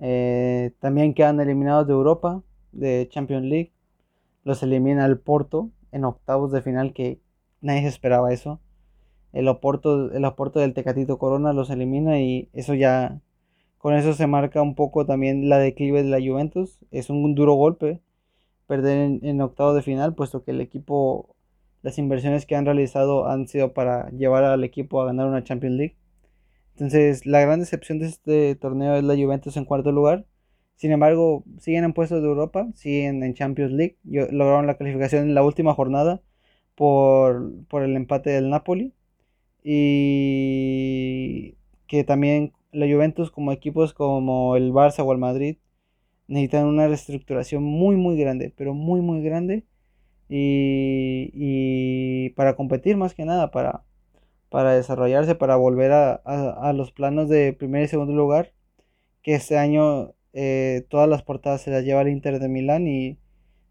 Eh, también quedan eliminados de Europa, de Champions League. Los elimina el Porto en octavos de final, que nadie se esperaba eso. El Oporto, el Oporto del Tecatito Corona los elimina y eso ya, con eso se marca un poco también la declive de la Juventus. Es un duro golpe perder en, en octavos de final, puesto que el equipo, las inversiones que han realizado han sido para llevar al equipo a ganar una Champions League. Entonces, la gran decepción de este torneo es la Juventus en cuarto lugar. Sin embargo, siguen en puestos de Europa, siguen en Champions League. Lograron la calificación en la última jornada por, el empate del Napoli. Y que también la Juventus, como equipos como el Barça o el Madrid, necesitan una reestructuración muy, muy grande, pero muy, muy grande. Y, y para competir más que nada, para, para desarrollarse, para volver a, los planos de primer y segundo lugar, que este año eh, todas las portadas se las lleva el Inter de Milán y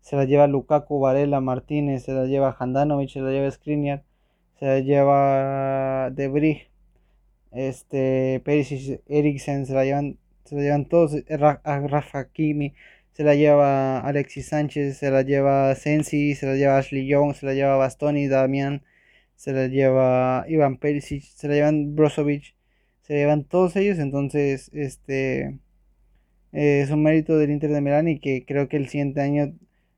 se las lleva Lukaku, Varela, Martínez, se las lleva Handanovic, se las lleva Skriniar, se las lleva De este, Perisic, Eriksen, se la llevan, se la llevan todos, Rafa Kimi, se la lleva Alexis Sánchez, se la lleva Sensi, se la lleva Ashley Young, se la lleva Bastoni, Damián, se la lleva Iván Perisic, se la llevan Brozovic, se la llevan todos ellos, entonces este eh, es un mérito del Inter de Milán y que creo que el siguiente año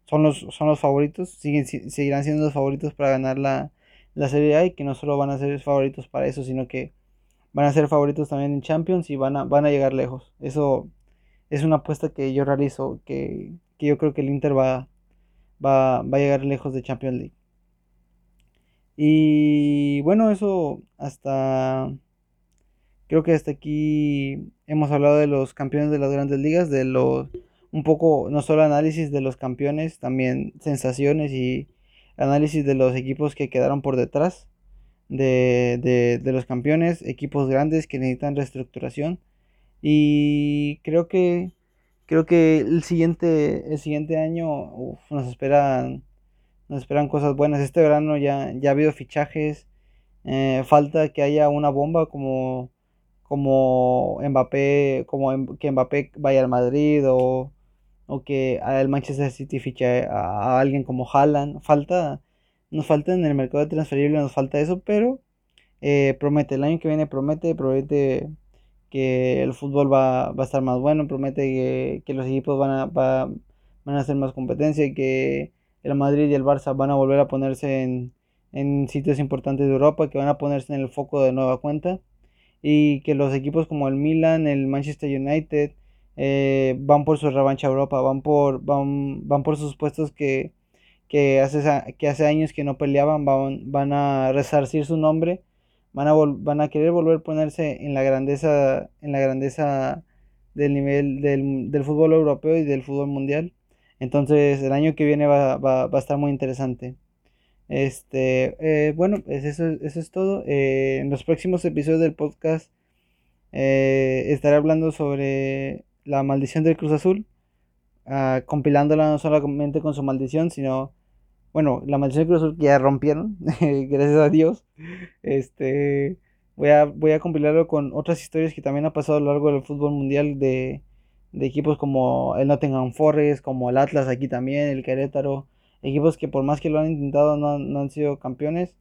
son los, son los favoritos, siguen, seguirán siendo los favoritos para ganar la, la Serie A y que no solo van a ser favoritos para eso, sino que van a ser favoritos también en Champions y van a, van a llegar lejos. Eso es una apuesta que yo realizo, que, que yo creo que el Inter va, va, va a llegar lejos de Champions League. Y bueno, eso hasta... Creo que hasta aquí hemos hablado de los campeones de las grandes ligas, de los... Un poco, no solo análisis de los campeones, también sensaciones y análisis de los equipos que quedaron por detrás de, de, los campeones, equipos grandes que necesitan reestructuración. Y creo que creo que el siguiente, el siguiente año nos esperan nos esperan cosas buenas. Este verano ya, ya ha habido fichajes. Eh, falta que haya una bomba como, como Mbappé, como que Mbappé vaya al Madrid o, o que el Manchester City fiche a, alguien como Haaland. Falta, nos falta en el mercado de transferible, nos falta eso, pero eh, promete, el año que viene promete, promete que el fútbol va, va a estar más bueno, promete que, que los equipos van a, van a hacer más competencia y que el Madrid y el Barça van a volver a ponerse en, sitios importantes de Europa, que van a ponerse en el foco de nueva cuenta y que los equipos como el Milan, el Manchester United eh, van por su revancha a Europa, van por, van, van por sus puestos que, que, hace, que hace años que no peleaban, van, van a resarcir su nombre, van a, van a querer volver a ponerse en la grandeza, en la grandeza del nivel del, del fútbol europeo y del fútbol mundial. Entonces el año que viene va, a estar muy interesante. Este, eh, bueno, pues eso, eso es todo. Eh, en los próximos episodios del podcast eh, estaré hablando sobre la maldición del Cruz Azul, ah, compilándola no solamente con su maldición, sino, bueno, la maldición del Cruz Azul que ya rompieron, (laughs) gracias a Dios. Este, voy a, voy a compilarlo con otras historias que también ha pasado a lo largo del fútbol mundial de de equipos como el Nottingham Forest, como el Atlas aquí también, el Querétaro, equipos que por más que lo han intentado no, han sido campeones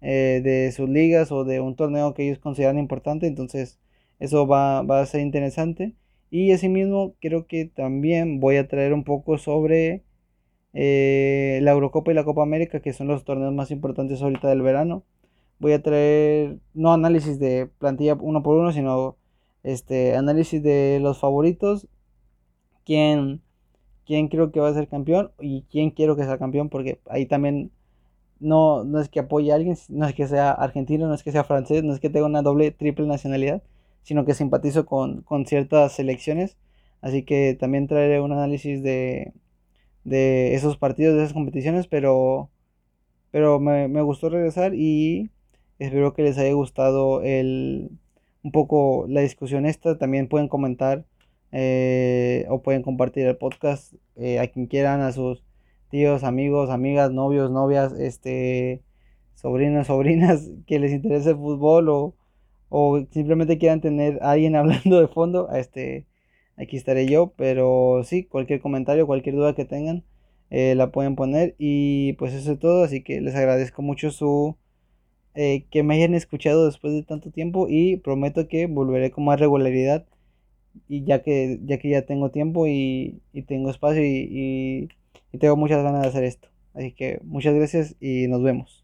eh, de sus ligas o de un torneo que ellos consideran importante, entonces eso va, a ser interesante. Y asimismo creo que también voy a traer un poco sobre eh, la Eurocopa y la Copa América, que son los torneos más importantes ahorita del verano. Voy a traer no análisis de plantilla uno por uno, sino este análisis de los favoritos, quién, quién creo que va a ser campeón y quién quiero que sea campeón, porque ahí también no, no es que apoye a alguien, no es que sea argentino, no es que sea francés, no es que tenga una doble, triple nacionalidad, sino que simpatizo con, con ciertas selecciones. Así que también traeré un análisis de, de esos partidos, de esas competiciones, pero, pero me, me, gustó regresar y espero que les haya gustado el, un poco la discusión esta. También pueden comentar eh, o pueden compartir el podcast eh, a quien quieran, a sus tíos, amigos, amigas, novios, novias, este, sobrinos, (laughs) sobrinas que les interese el fútbol o, o simplemente quieran tener a alguien (laughs) hablando de fondo, este, aquí estaré yo, pero sí, cualquier comentario, cualquier duda que tengan, eh, la pueden poner y pues eso es todo, así que les agradezco mucho su que me hayan escuchado después de tanto tiempo y prometo que volveré con más regularidad y ya que ya que ya tengo tiempo y, tengo espacio y, y tengo muchas ganas de hacer esto. Así que muchas gracias y nos vemos.